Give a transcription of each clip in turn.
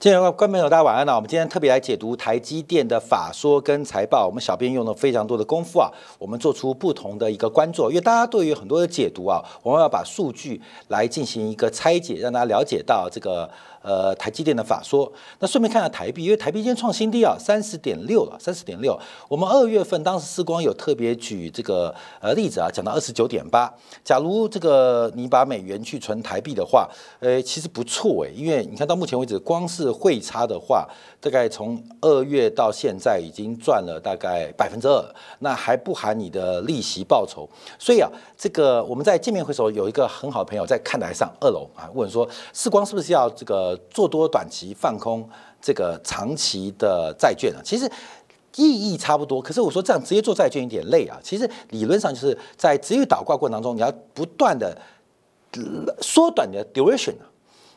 今天观众朋友，大家晚安呢。我们今天特别来解读台积电的法说跟财报。我们小编用了非常多的功夫啊，我们做出不同的一个关注，因为大家对于很多的解读啊，我们要把数据来进行一个拆解，让大家了解到这个。呃，台积电的法说，那顺便看下台币，因为台币今天创新低啊，三十点六了，三十点六。我们二月份当时时光有特别举这个呃例子啊，讲到二十九点八。假如这个你把美元去存台币的话，呃，其实不错诶，因为你看到目前为止，光是汇差的话，大概从二月到现在已经赚了大概百分之二，那还不含你的利息报酬。所以啊，这个我们在见面会时候有一个很好的朋友在看台上二楼啊，问说世光是不是要这个。做多短期放空这个长期的债券啊，其实意义差不多。可是我说这样直接做债券有点累啊。其实理论上就是在直接倒挂过程当中，你要不断的缩短你的 duration 啊。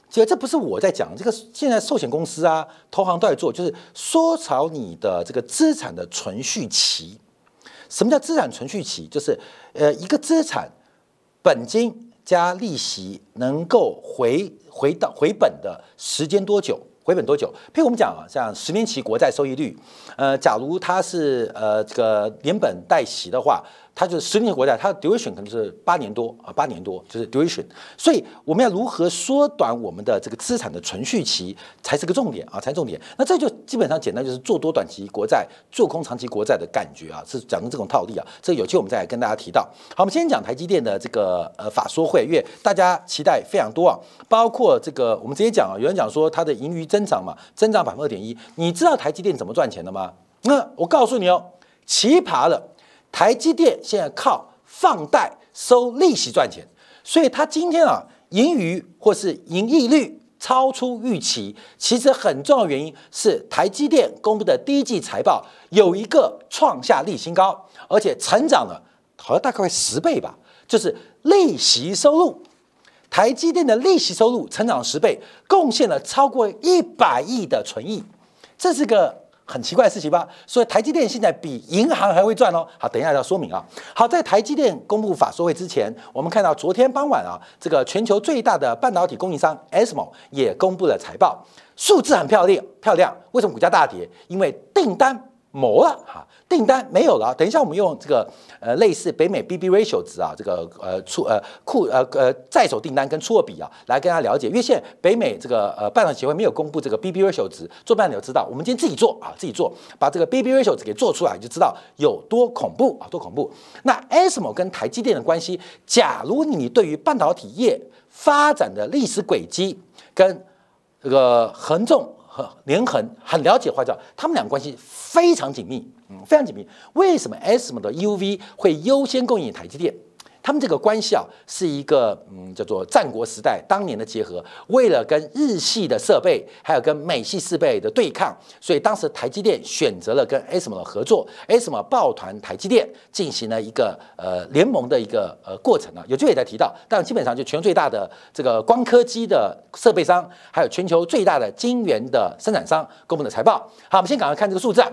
其实这不是我在讲，这个现在寿险公司啊、投行都在做，就是缩长你的这个资产的存续期。什么叫资产存续期？就是呃一个资产本金。加利息能够回回到回本的时间多久？回本多久？譬如我们讲啊，像十年期国债收益率，呃，假如它是呃这个连本带息的话。它就是十年国债，它的 duration 可能是八年多啊，八年多就是 duration。所以我们要如何缩短我们的这个资产的存续期，才是个重点啊，才是重点。那这就基本上简单，就是做多短期国债，做空长期国债的感觉啊，是讲的这种套利啊。这有机会我们再来跟大家提到。好，我们先讲台积电的这个呃法说会，因为大家期待非常多啊，包括这个我们直接讲啊，有人讲说它的盈余增长嘛，增长百分之二点一，你知道台积电怎么赚钱的吗？那我告诉你哦，奇葩了。台积电现在靠放贷收利息赚钱，所以它今天啊盈余或是盈利率超出预期。其实很重要原因是台积电公布的第一季财报有一个创下历新高，而且成长了好像大概十倍吧，就是利息收入，台积电的利息收入成长十倍，贡献了超过一百亿的存益，这是个。很奇怪的事情吧？所以台积电现在比银行还会赚哦。好，等一下要说明啊。好，在台积电公布法说会之前，我们看到昨天傍晚啊，这个全球最大的半导体供应商 ASML 也公布了财报，数字很漂亮，漂亮。为什么股价大跌？因为订单没了哈。订单没有了，等一下我们用这个呃类似北美 B B ratio 值啊，这个呃出呃库呃呃在手订单跟出货比啊，来跟大家了解。因为现在北美这个呃半导体协会没有公布这个 B B ratio 值，做半导体知道，我们今天自己做啊，自己做，把这个 B B ratio 值给做出来，就知道有多恐怖啊，多恐怖。那 ASML 跟台积电的关系，假如你对于半导体业发展的历史轨迹跟这个横纵和连横很了解的话，叫他们俩关系非常紧密。嗯非常紧密。为什么 SM 的 UV 会优先供应台积电？他们这个关系啊，是一个嗯，叫做战国时代当年的结合。为了跟日系的设备，还有跟美系设备的对抗，所以当时台积电选择了跟 ASM 的合作，ASM 抱团台积电进行了一个呃联盟的一个呃过程啊。有机会再提到，但基本上就全球最大的这个光刻机的设备商，还有全球最大的晶圆的生产商公布的财报。好，我们先赶快看这个数字啊。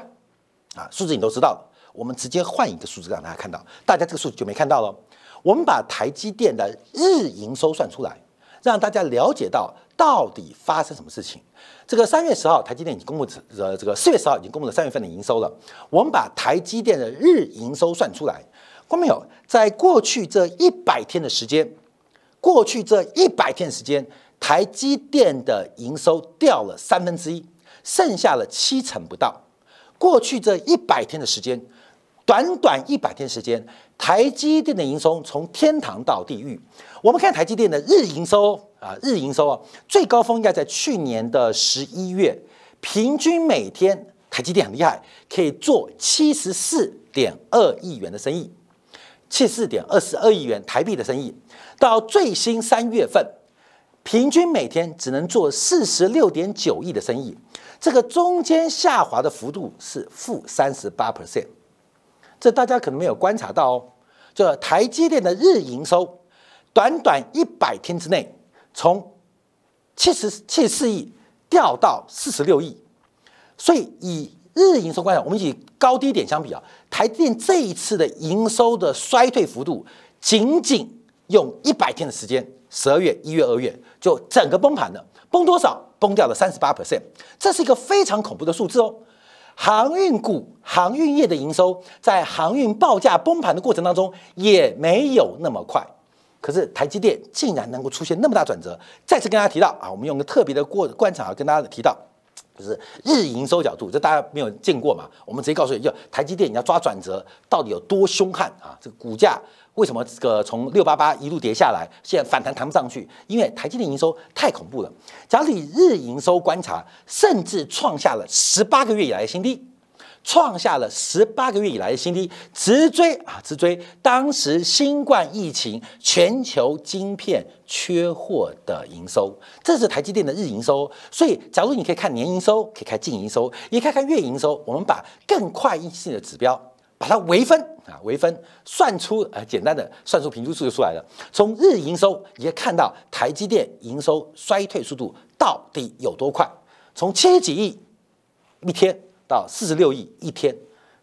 啊，数字你都知道，我们直接换一个数字让大家看到，大家这个数字就没看到了。我们把台积电的日营收算出来，让大家了解到到底发生什么事情。这个三月十号，台积电已经公布呃，这个四月十号已经公布了三月份的营收了。我们把台积电的日营收算出来，看没有？在过去这一百天的时间，过去这一百天时间，台积电的营收掉了三分之一，剩下了七成不到。过去这一百天的时间，短短一百天时间，台积电的营收从天堂到地狱。我们看台积电的日营收啊，日营收啊，最高峰应该在去年的十一月，平均每天台积电很厉害，可以做七十四点二亿元的生意，七十四点二十二亿元台币的生意。到最新三月份，平均每天只能做四十六点九亿的生意。这个中间下滑的幅度是负三十八 percent，这大家可能没有观察到哦。这台积电的日营收，短短一百天之内，从七十七十四亿掉到四十六亿，所以以日营收观察，我们以高低点相比啊，台积电这一次的营收的衰退幅度，仅仅用一百天的时间，十二月、一月、二月就整个崩盘了。崩多少？崩掉了三十八 percent，这是一个非常恐怖的数字哦。航运股、航运业的营收在航运报价崩盘的过程当中也没有那么快，可是台积电竟然能够出现那么大转折。再次跟大家提到啊，我们用个特别的过观察跟大家提到，就是日营收角度，这大家没有见过嘛？我们直接告诉你就台积电你要抓转折到底有多凶悍啊？这个股价。为什么这个从六八八一路跌下来，现在反弹弹不上去？因为台积电营收太恐怖了。假如你日营收观察，甚至创下了十八个月以来新低，创下了十八个月以来的新低，直追啊直追当时新冠疫情全球晶片缺货的营收，这是台积电的日营收。所以，假如你可以看年营收，可以看净营收，也可以看月营收，我们把更快一性的指标。把它微分啊，微分算出呃简单的算出平均数就出来了。从日营收你可以看到台积电营收衰退速度到底有多快？从七十几亿一天到四十六亿一天，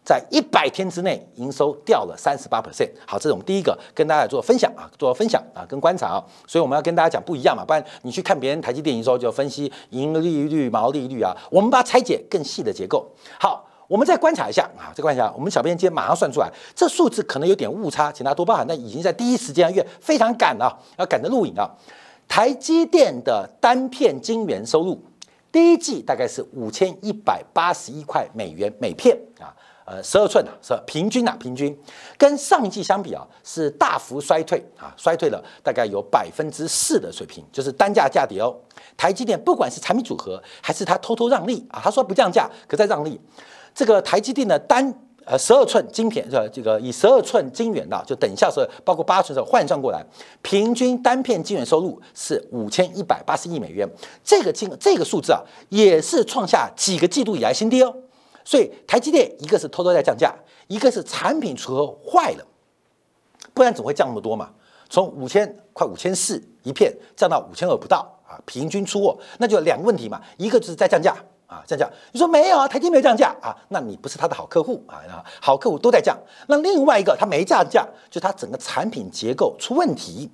在一百天之内营收掉了三十八 percent。好，这是我们第一个跟大家做分享啊，做分享啊，跟观察啊。所以我们要跟大家讲不一样嘛，不然你去看别人台积电营收就分析盈利率、毛利率啊，我们把它拆解更细的结构。好。我们再观察一下啊，再观察一下，我们小编今天马上算出来，这数字可能有点误差，请大家多包涵。那已经在第一时间，因为非常赶啊，要赶着录影啊。台积电的单片晶圆收入，第一季大概是五千一百八十一块美元每片啊，呃，十二寸啊，是平均啊，平均跟上一季相比啊，是大幅衰退啊，衰退了大概有百分之四的水平，就是单价价跌哦。台积电不管是产品组合，还是它偷偷让利啊，他说不降价，可再让利。这个台积电的单呃十二寸晶片呃？这个以十二寸晶圆的，就等一下是包括八寸的换算过来，平均单片晶圆收入是五千一百八十亿美元。这个金这个数字啊，也是创下几个季度以来新低哦。所以台积电一个是偷偷在降价，一个是产品组合坏了，不然怎么会降那么多嘛？从五千快五千四一片降到五千二不到啊，平均出货，那就两个问题嘛，一个就是在降价。啊，降价，你说没有啊？台积没有降价啊？那你不是他的好客户啊？好客户都在降。那另外一个他没降价，就他整个产品结构出问题，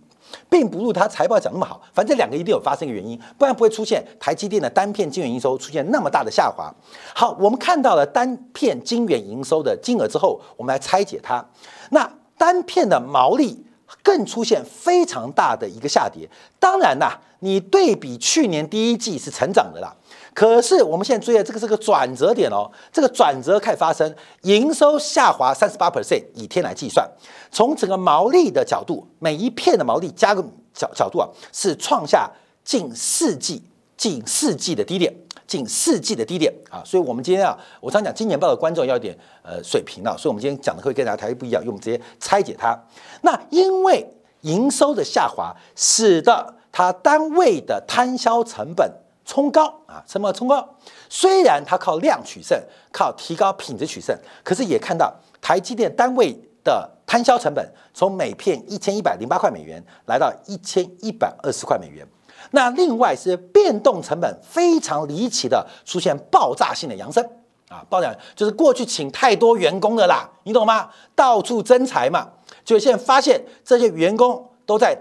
并不如他财报讲那么好。反正两个一定有发生一个原因，不然不会出现台积电的单片晶圆营收出现那么大的下滑。好，我们看到了单片晶圆营收的金额之后，我们来拆解它。那单片的毛利更出现非常大的一个下跌。当然啦，你对比去年第一季是成长的啦。可是我们现在注意这个是个转折点哦，这个转折开始发生，营收下滑三十八 percent，以天来计算，从整个毛利的角度，每一片的毛利加个角角度啊，是创下近四季近四季的低点，近四季的低点啊，所以我们今天啊，我常讲今年报的观众要点呃水平啊，所以我们今天讲的会跟大家台不一样，因为我们直接拆解它。那因为营收的下滑，使得它单位的摊销成本。冲高啊，成本冲高？虽然它靠量取胜，靠提高品质取胜，可是也看到台积电单位的摊销成本从每片一千一百零八块美元来到一千一百二十块美元。那另外是变动成本非常离奇的出现爆炸性的扬升啊！爆炸就是过去请太多员工的啦，你懂吗？到处增财嘛，就现在发现这些员工都在。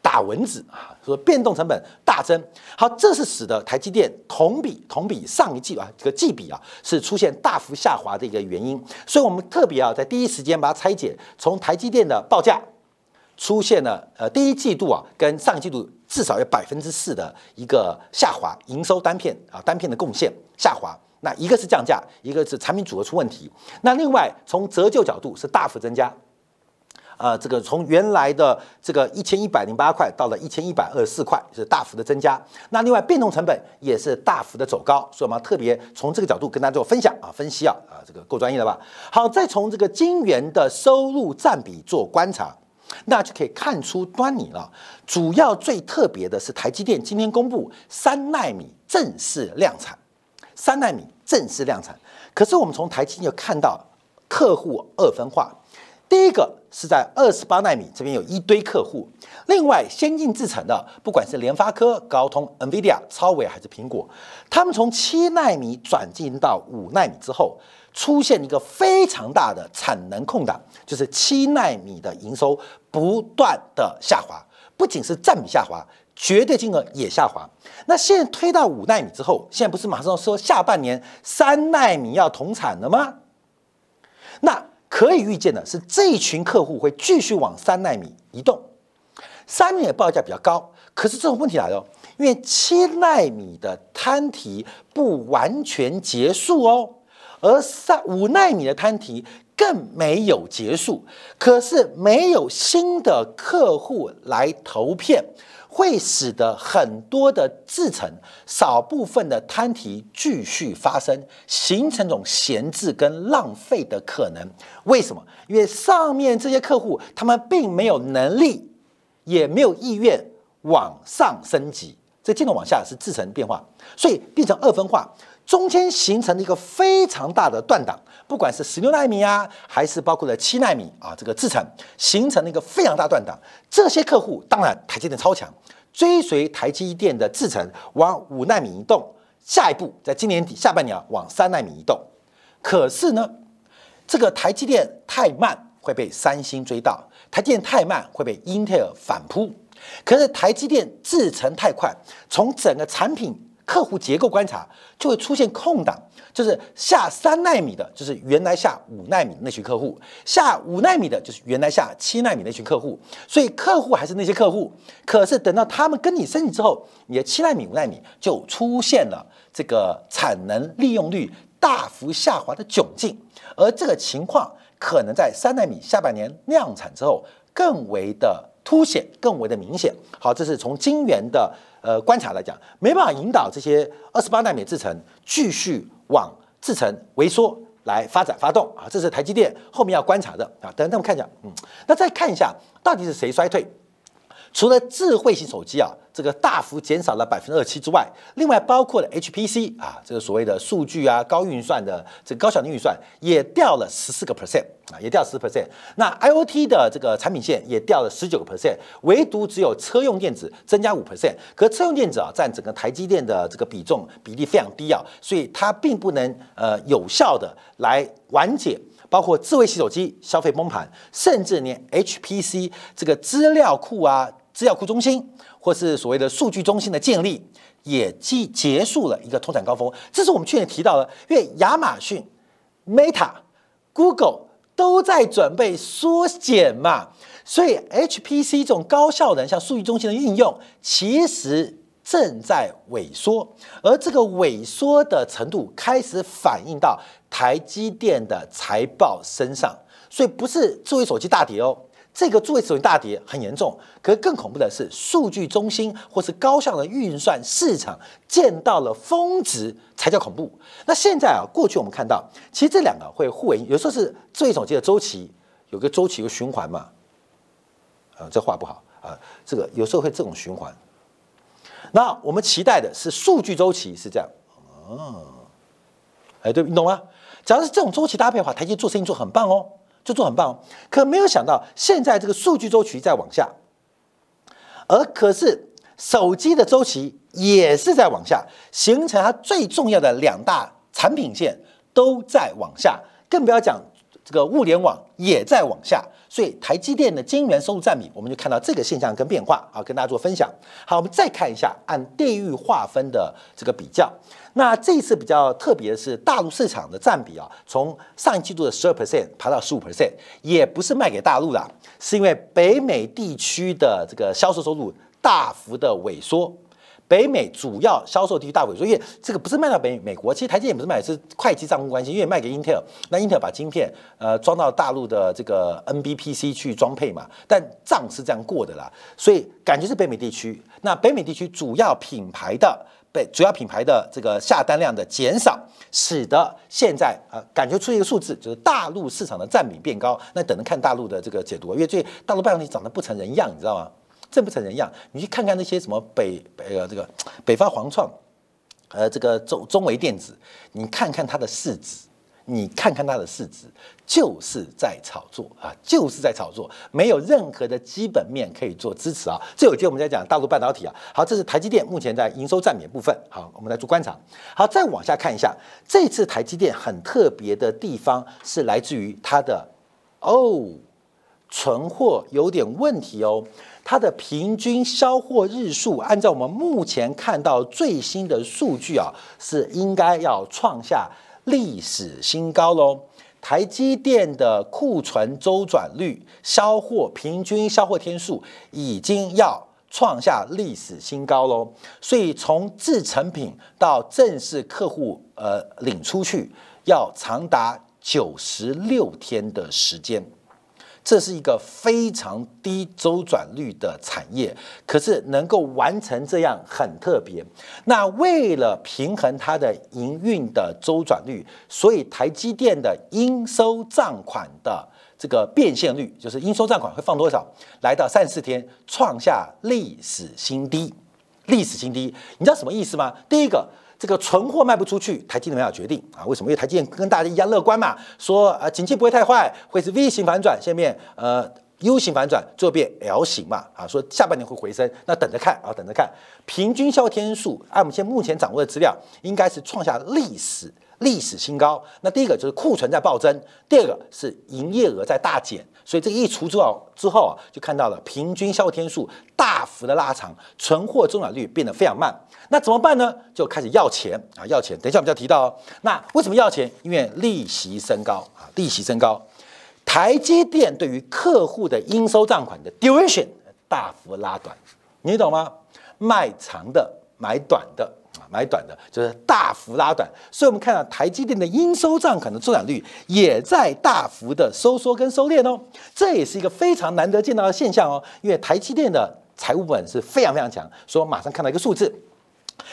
打蚊子啊，说变动成本大增，好，这是使得台积电同比同比上一季啊这个季比啊是出现大幅下滑的一个原因，所以我们特别啊在第一时间把它拆解，从台积电的报价出现了呃第一季度啊跟上一季度至少有百分之四的一个下滑，营收单片啊单片的贡献下滑，那一个是降价，一个是产品组合出问题，那另外从折旧角度是大幅增加。呃，这个从原来的这个一千一百零八块到了一千一百二十四块，是大幅的增加。那另外变动成本也是大幅的走高，所以我们特别从这个角度跟大家做分享啊，分析啊，啊，这个够专业了吧？好，再从这个晶圆的收入占比做观察，那就可以看出端倪了。主要最特别的是台积电今天公布三纳米正式量产，三纳米正式量产。可是我们从台积电看到客户二分化。第一个是在二十八纳米这边有一堆客户，另外先进制程的，不管是联发科、高通、NVIDIA、超微还是苹果，他们从七纳米转进到五纳米之后，出现一个非常大的产能空档，就是七纳米的营收不断的下滑，不仅是占比下滑，绝对金额也下滑。那现在推到五纳米之后，现在不是马上说下半年三纳米要同产了吗？那可以预见的是，这一群客户会继续往三纳米移动。三纳米的报价比较高，可是这种问题来了，因为七纳米的摊提不完全结束哦，而三五纳米的摊提更没有结束，可是没有新的客户来投片。会使得很多的制程少部分的摊提继续发生，形成种闲置跟浪费的可能。为什么？因为上面这些客户他们并没有能力，也没有意愿往上升级，这进度往下是制程变化，所以变成二分化。中间形成了一个非常大的断档，不管是十六纳米啊，还是包括了七纳米啊，这个制程形成了一个非常大断档。这些客户当然台积电超强，追随台积电的制程往五纳米移动，下一步在今年底下半年往三纳米移动。可是呢，这个台积电太慢会被三星追到，台积电太慢会被英特尔反扑。可是台积电制程太快，从整个产品。客户结构观察就会出现空档，就是下三纳米的，就是原来下五纳米那群客户；下五纳米的，就是原来下七纳米那群客户。所以客户还是那些客户，可是等到他们跟你升级之后，你的七纳米、五纳米就出现了这个产能利用率大幅下滑的窘境，而这个情况可能在三纳米下半年量产之后更为的凸显、更为的明显。好，这是从晶圆的。呃，观察来讲，没办法引导这些二十八纳米制程继续往制程萎缩来发展发动啊，这是台积电后面要观察的啊。等等，我们看一下，嗯，那再看一下到底是谁衰退？除了智慧型手机啊。这个大幅减少了百分之二七之外，另外包括了 HPC 啊，这个所谓的数据啊、高运算的这个高效能运算也掉了十四个 percent 啊，也掉十 percent。那 IOT 的这个产品线也掉了十九个 percent，唯独只有车用电子增加五 percent。可车用电子啊，占整个台积电的这个比重比例非常低啊，所以它并不能呃有效的来缓解包括智慧型手机消费崩盘，甚至连 HPC 这个资料库啊、资料库中心。或是所谓的数据中心的建立，也既结束了一个通产高峰。这是我们去年提到的，因为亚马逊、Meta、Google 都在准备缩减嘛，所以 HPC 这种高效能像数据中心的运用，其实正在萎缩，而这个萎缩的程度开始反映到台积电的财报身上，所以不是智慧手机大跌哦。这个作为手机大跌很严重，可是更恐怖的是，数据中心或是高效的运算市场见到了峰值才叫恐怖。那现在啊，过去我们看到，其实这两个会互为，有时候是智慧手机的周期有个周期有循环嘛，啊，这话不好啊，这个有时候会这种循环。那我们期待的是数据周期是这样，哦，哎，对，你懂吗？只要是这种周期搭配的话，台积做生意做很棒哦。就做很棒哦，可没有想到现在这个数据周期在往下，而可是手机的周期也是在往下，形成它最重要的两大产品线都在往下，更不要讲这个物联网也在往下。所以台积电的晶圆收入占比，我们就看到这个现象跟变化啊，跟大家做分享。好，我们再看一下按地域划分的这个比较。那这一次比较特别的是，大陆市场的占比啊，从上一季度的十二 percent 爬到十五 percent，也不是卖给大陆的，是因为北美地区的这个销售收入大幅的萎缩。北美主要销售地区大萎缩，因为这个不是卖到北美国，其实台积电不是卖，是会计账户关系，因为卖给英特尔，那英特尔把晶片呃装到大陆的这个 NBPC 去装配嘛，但账是这样过的啦，所以感觉是北美地区。那北美地区主要品牌的被主要品牌的这个下单量的减少，使得现在呃感觉出一个数字，就是大陆市场的占比变高。那等着看大陆的这个解读，因为最大陆半导体长得不成人样，你知道吗？真不成人样，你去看看那些什么北呃这个 北方黄创，呃这个中中维电子，你看看它的市值，你看看它的市值，就是在炒作啊，就是在炒作，没有任何的基本面可以做支持啊。这有节我们在讲大陆半导体啊，好，这是台积电目前在营收占比部分，好，我们来做观察。好，再往下看一下，这次台积电很特别的地方是来自于它的哦，存货有点问题哦。它的平均销货日数，按照我们目前看到最新的数据啊，是应该要创下历史新高喽。台积电的库存周转率、销货平均销货天数已经要创下历史新高喽。所以从制成品到正式客户呃领出去，要长达九十六天的时间。这是一个非常低周转率的产业，可是能够完成这样很特别。那为了平衡它的营运的周转率，所以台积电的应收账款的这个变现率，就是应收账款会放多少，来到三十四天，创下历史新低。历史新低，你知道什么意思吗？第一个。这个存货卖不出去，台积电没有决定啊？为什么？因为台积电跟大家一样乐观嘛，说呃，景气不会太坏，会是 V 型反转，下面呃 U 型反转，最后变 L 型嘛啊？说下半年会回升，那等着看啊，等着看。平均销天数，按我们现在目前掌握的资料，应该是创下历史历史新高。那第一个就是库存在暴增，第二个是营业额在大减。所以这一除之后之后啊，就看到了平均销货天数大幅的拉长，存货周转率变得非常慢。那怎么办呢？就开始要钱啊，要钱。等一下我们就要提到哦。那为什么要钱？因为利息升高啊，利息升高。台积电对于客户的应收账款的 duration 大幅拉短，你懂吗？卖长的买短的啊。买短的，就是大幅拉短，所以我们看到台积电的应收账款的周转率也在大幅的收缩跟收敛哦，这也是一个非常难得见到的现象哦。因为台积电的财务本是非常非常强，所以马上看到一个数字，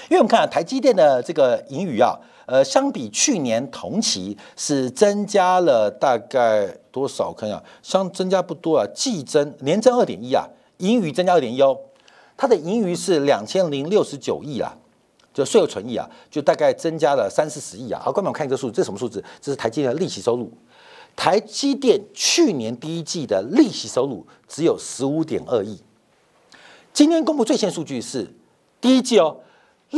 因为我们看台积电的这个盈余啊，呃，相比去年同期是增加了大概多少？看一下，相增加不多啊，季增年增二点一啊，盈余增加二点一哦，它的盈余是两千零六十九亿啊。就税后存益啊，就大概增加了三四十亿啊。好，观众看这个数字，这是什么数字？这是台积电的利息收入。台积电去年第一季的利息收入只有十五点二亿。今天公布最新数据是第一季哦，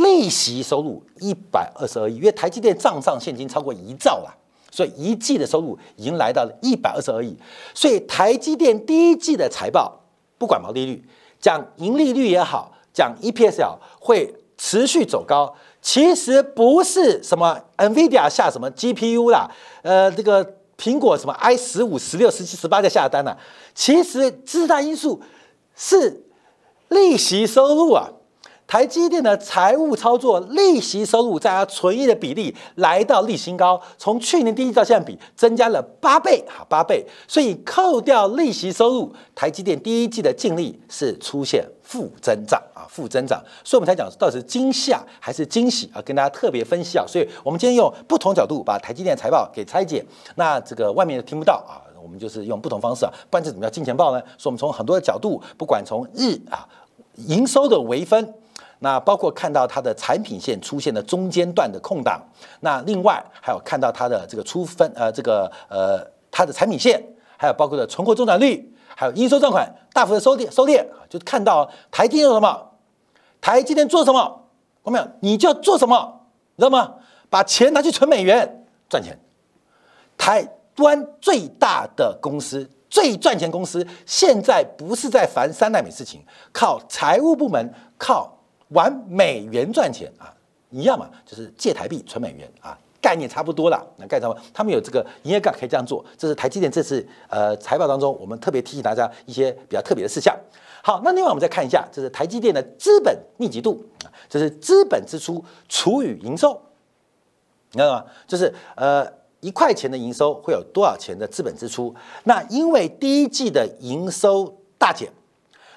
利息收入一百二十二亿。因为台积电账上现金超过一兆了，所以一季的收入已经来到了一百二十二亿。所以台积电第一季的财报，不管毛利率，讲盈利率也好，讲 EPS 也好，会。持续走高，其实不是什么 NVIDIA 下什么 GPU 啦，呃，这个苹果什么 i 十五、十六、十七、十八在下单呢？其实最大因素是利息收入啊。台积电的财务操作利息收入在它存益的比例来到历新高，从去年第一季到现在比增加了八倍，哈，八倍。所以扣掉利息收入，台积电第一季的净利是出现负增长啊，负增长。所以我们才讲到底是惊吓还是惊喜啊，跟大家特别分析啊。所以我们今天用不同角度把台积电财报给拆解，那这个外面听不到啊，我们就是用不同方式啊，不然这怎么叫金钱豹呢？所以我们从很多的角度，不管从日啊营收的微分。那包括看到它的产品线出现了中间段的空档，那另外还有看到它的这个出分呃这个呃它的产品线，还有包括的存货周转率，还有应收账款大幅的收跌收跌，就看到台积电做什么，台积电做什么，我们你就要做什么，知道吗？把钱拿去存美元赚钱。台湾最大的公司、最赚钱公司，现在不是在烦三代美事情，靠财务部门靠。玩美元赚钱啊，一样嘛，就是借台币存美元啊，概念差不多了。那概念他们有这个营业杠可以这样做。这是台积电这次呃财报当中，我们特别提醒大家一些比较特别的事项。好，那另外我们再看一下，这是台积电的资本密集度啊，这是资本支出除以营收，你知道吗？就是呃一块钱的营收会有多少钱的资本支出？那因为第一季的营收大减，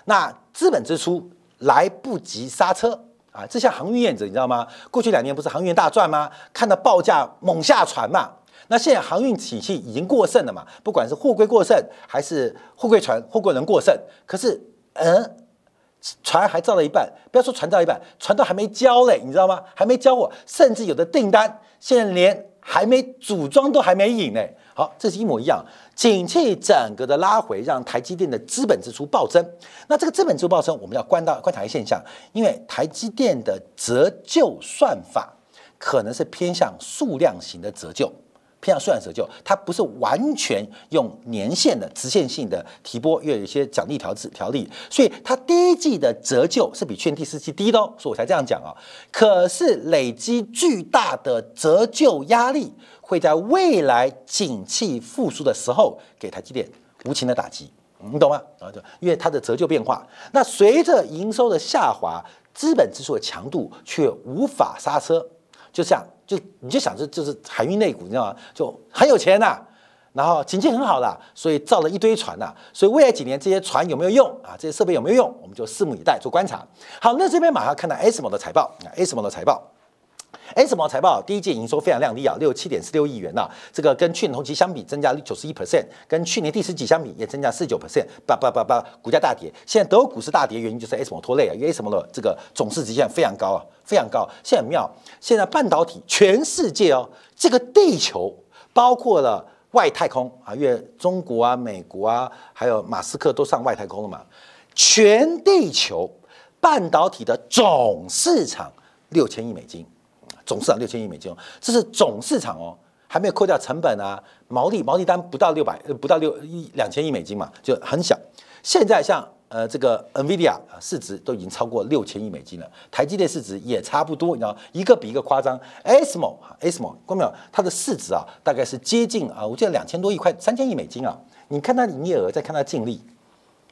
那资本支出。来不及刹车啊！这像航运业者，你知道吗？过去两年不是航运大赚吗？看到报价猛下船嘛。那现在航运体系已经过剩了嘛？不管是货柜过剩，还是货柜船、货柜人过剩，可是，嗯，船还造了一半，不要说船造一半，船都还没交嘞，你知道吗？还没交货，甚至有的订单现在连还没组装都还没引呢。好，这是一模一样。景气整个的拉回，让台积电的资本支出暴增。那这个资本支出暴增，我们要观到观察一个现象，因为台积电的折旧算法可能是偏向数量型的折旧，偏向数量折旧，它不是完全用年限的直线性的提拨，因为有一些奖励条制条例，所以它第一季的折旧是比去年第四季低的哦，所以我才这样讲啊。可是累积巨大的折旧压力，会在未来景气复苏的时候给台积电无情的打击，你懂吗？啊，就因为它的折旧变化，那随着营收的下滑，资本支出的强度却无法刹车，就这样。就你就想着就是海运内股，你知道吗？就很有钱呐，然后景气很好了，所以造了一堆船呐。所以未来几年这些船有没有用啊？这些设备有没有用？我们就拭目以待，做观察。好，那这边马上看到 ASML 的财报啊，ASML 的财报，ASML 财报第一季营收非常亮丽啊，六七点四六亿元呐，这个跟去年同期相比增加九十一 percent，跟去年第十季相比也增加四九 percent，叭叭叭叭，股价大跌。现在德国股市大跌原因就是 ASML 拖累啊，因为 ASML 的这个总市值现在非常高啊。非常高，现在很妙。现在半导体全世界哦，这个地球包括了外太空啊，因为中国啊、美国啊，还有马斯克都上外太空了嘛。全地球半导体的总市场六千亿美金，总市场六千亿美金，这是总市场哦，还没有扣掉成本啊，毛利毛利单不到六百，不到六一两千亿美金嘛，就很小。现在像。呃，这个 Nvidia 啊，市值都已经超过六千亿美金了。台积电市值也差不多，你知道，一个比一个夸张。ASML 啊，ASML，关没有？它的市值啊，大概是接近啊，我记得两千多亿，块三千亿美金啊。你看它营业额，再看它净利，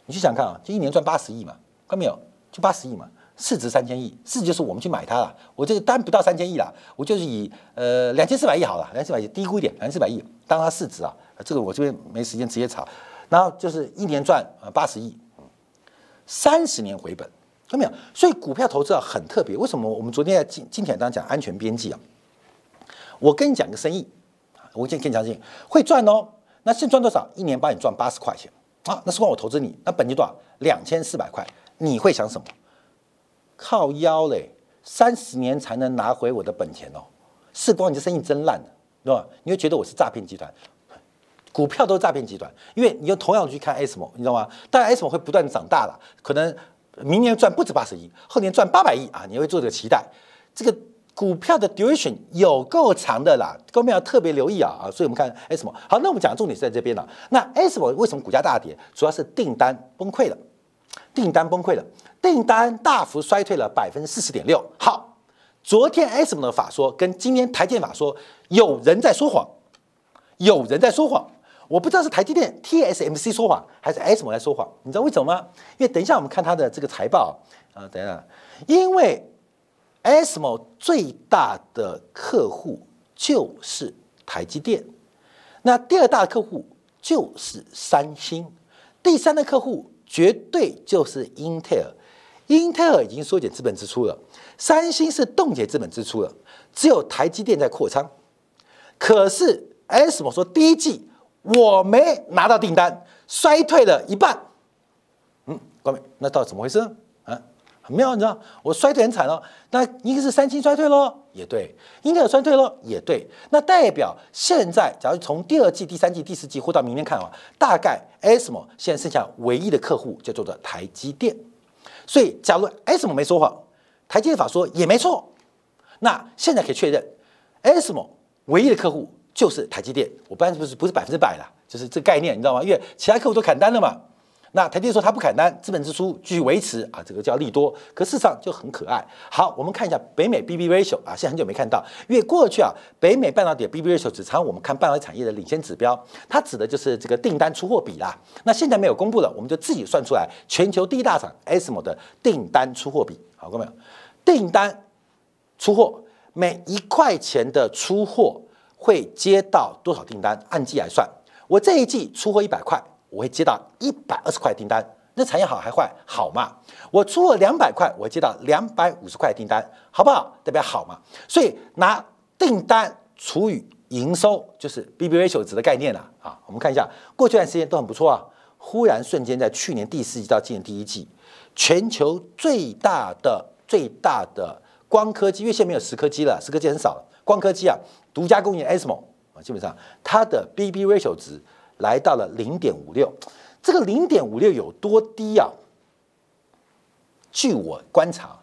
你去想看啊，就一年赚八十亿嘛，看没有？就八十亿嘛，市值三千亿，市值就是我们去买它了。我这个单不到三千亿了，我就是以呃两千四百亿好了，两千四百亿低估一点，两千四百亿当它市值啊。这个我这边没时间直接查，然后就是一年赚啊八十亿。三十年回本，看到没有？所以股票投资啊很特别。为什么我们昨天在今今天当讲安全边际啊？我跟你讲个生意我今天跟你讲生意会赚哦。那现赚多少？一年帮你赚八十块钱啊？那是光我投资你，那本金多少？两千四百块。你会想什么？靠腰嘞！三十年才能拿回我的本钱哦。世光你这生意真烂的，对吧？你会觉得我是诈骗集团。股票都是诈骗集团，因为你用同样去看 S M，你知道吗？当然 S M 会不断长大了，可能明年赚不止八十亿，后年赚八百亿啊！你会做这个期待，这个股票的 duration 有够长的啦，各位要特别留意啊啊！所以我们看 S M，好，那我们讲的重点是在这边了。那 S M 为什么股价大跌？主要是订单崩溃了，订单崩溃了，订单大幅衰退了百分之四十点六。好，昨天 S M 的法说跟今天台建法说，有人在说谎，有人在说谎。我不知道是台积电 TSMC 说谎，还是 ASML 来说谎，你知道为什么吗？因为等一下我们看它的这个财报啊，等一下，因为 ASML 最大的客户就是台积电，那第二大的客户就是三星，第三的客户绝对就是英特尔，英特尔已经缩减资本支出了，三星是冻结资本支出了，只有台积电在扩仓，可是 SMO 说第一季。我没拿到订单，衰退了一半。嗯，各位，那到底怎么回事？呢，没有，你知道，我衰退很惨哦。那一个是三星衰退喽，也对；英特尔衰退喽，也对。那代表现在，假如从第二季、第三季、第四季或到明年看啊，大概 ASML 现在剩下唯一的客户叫做的台积电。所以，假如 ASML 没说谎，台积电法说也没错，那现在可以确认，ASML 唯一的客户。就是台积电，我不然不是不是百分之百了，就是这概念，你知道吗？因为其他客户都砍单了嘛。那台积电说他不砍单，资本支出继续维持啊，这个叫利多。可事实上就很可爱。好，我们看一下北美 B B ratio 啊，现在很久没看到，因为过去啊，北美半导体 B B ratio 只常我们看半导体产业的领先指标，它指的就是这个订单出货比啦。那现在没有公布了，我们就自己算出来全球第一大厂 ASML 的订单出货比。好，看到没有？订单出货每一块钱的出货。会接到多少订单？按季来算，我这一季出货一百块，我会接到一百二十块订单。那产业好还坏？好嘛？我出了两百块，我接到两百五十块订单，好不好？代表好嘛？所以拿订单除以营收，就是 B B ratio 值的概念了啊。我们看一下，过去一段时间都很不错啊。忽然瞬间在去年第四季到今年第一季，全球最大的最大的光科技，因为现在没有石科技了，石科技很少了。光科技啊，独家供应 ASML 啊，基本上它的 BB ratio 值来到了零点五六，这个零点五六有多低啊？据我观察，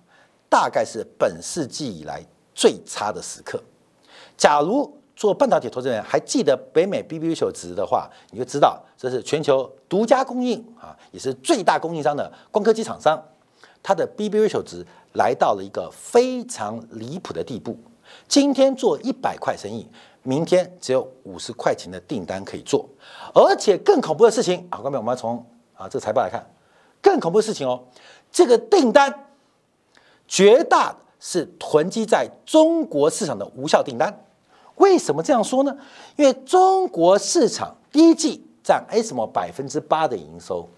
大概是本世纪以来最差的时刻。假如做半导体投资人还记得北美 BBU 值的话，你就知道这是全球独家供应啊，也是最大供应商的光刻机厂商，它的 BBU 值来到了一个非常离谱的地步。今天做一百块生意，明天只有五十块钱的订单可以做，而且更恐怖的事情啊，后面我们要从啊这个财报来看，更恐怖的事情哦，这个订单绝大是囤积在中国市场的无效订单。为什么这样说呢？因为中国市场第一季占 ASML 百分之八的营收，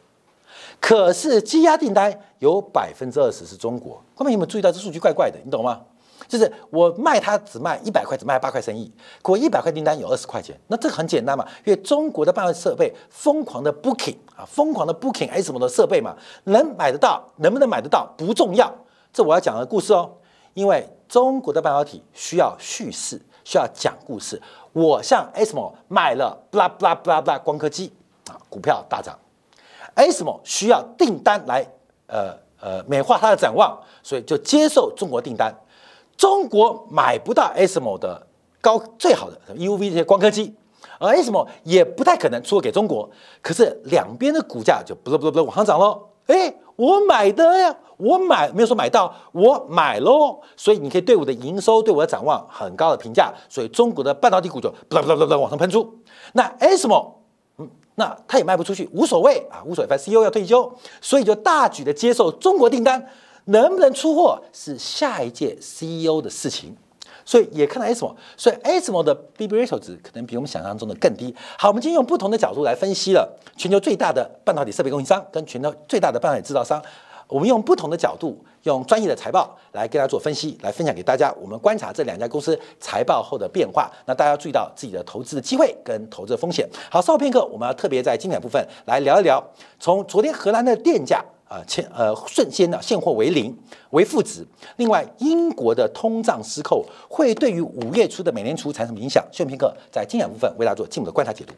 可是积压订单有百分之二十是中国。后面有没有注意到这数据怪怪的？你懂吗？就是我卖它只卖一百块，只卖八块生意，我一百块订单有二十块钱，那这个很简单嘛，因为中国的办公设备疯狂的 booking 啊，疯狂的 booking ASML 的设备嘛，能买得到，能不能买得到不重要，这我要讲的故事哦，因为中国的半导体需要叙事。需要讲故事。我向 ASML 买了 blah blah blah blah 光刻机啊，股票大涨。ASML 需要订单来呃呃美化它的展望，所以就接受中国订单。中国买不到 ASML 的高最好的 EUV 这些光刻机，而 ASML 也不太可能出给中国。可是两边的股价就不不不往上涨喽。哎，我买的呀。我买没有说买到，我买喽，所以你可以对我的营收、对我的展望很高的评价，所以中国的半导体股就不啦不不往上喷出。那 ASML，嗯，那它也卖不出去，无所谓啊，无所谓，反正 CEO 要退休，所以就大举的接受中国订单，能不能出货是下一届 CEO 的事情，所以也看到 ASML，所以 ASML 的 B/B ratio 值可能比我们想象中的更低。好，我们今天用不同的角度来分析了全球最大的半导体设备供应商跟全球最大的半导体制造商。我们用不同的角度，用专业的财报来跟大家做分析，来分享给大家。我们观察这两家公司财报后的变化，那大家注意到自己的投资的机会跟投资的风险。好，稍后片刻，我们要特别在精彩部分来聊一聊，从昨天荷兰的电价呃，现呃瞬间呢现货为零为负值。另外，英国的通胀失控会对于五月初的美联储产生什么影响？休片刻，在精讲部分为大家做进一步的观察解读。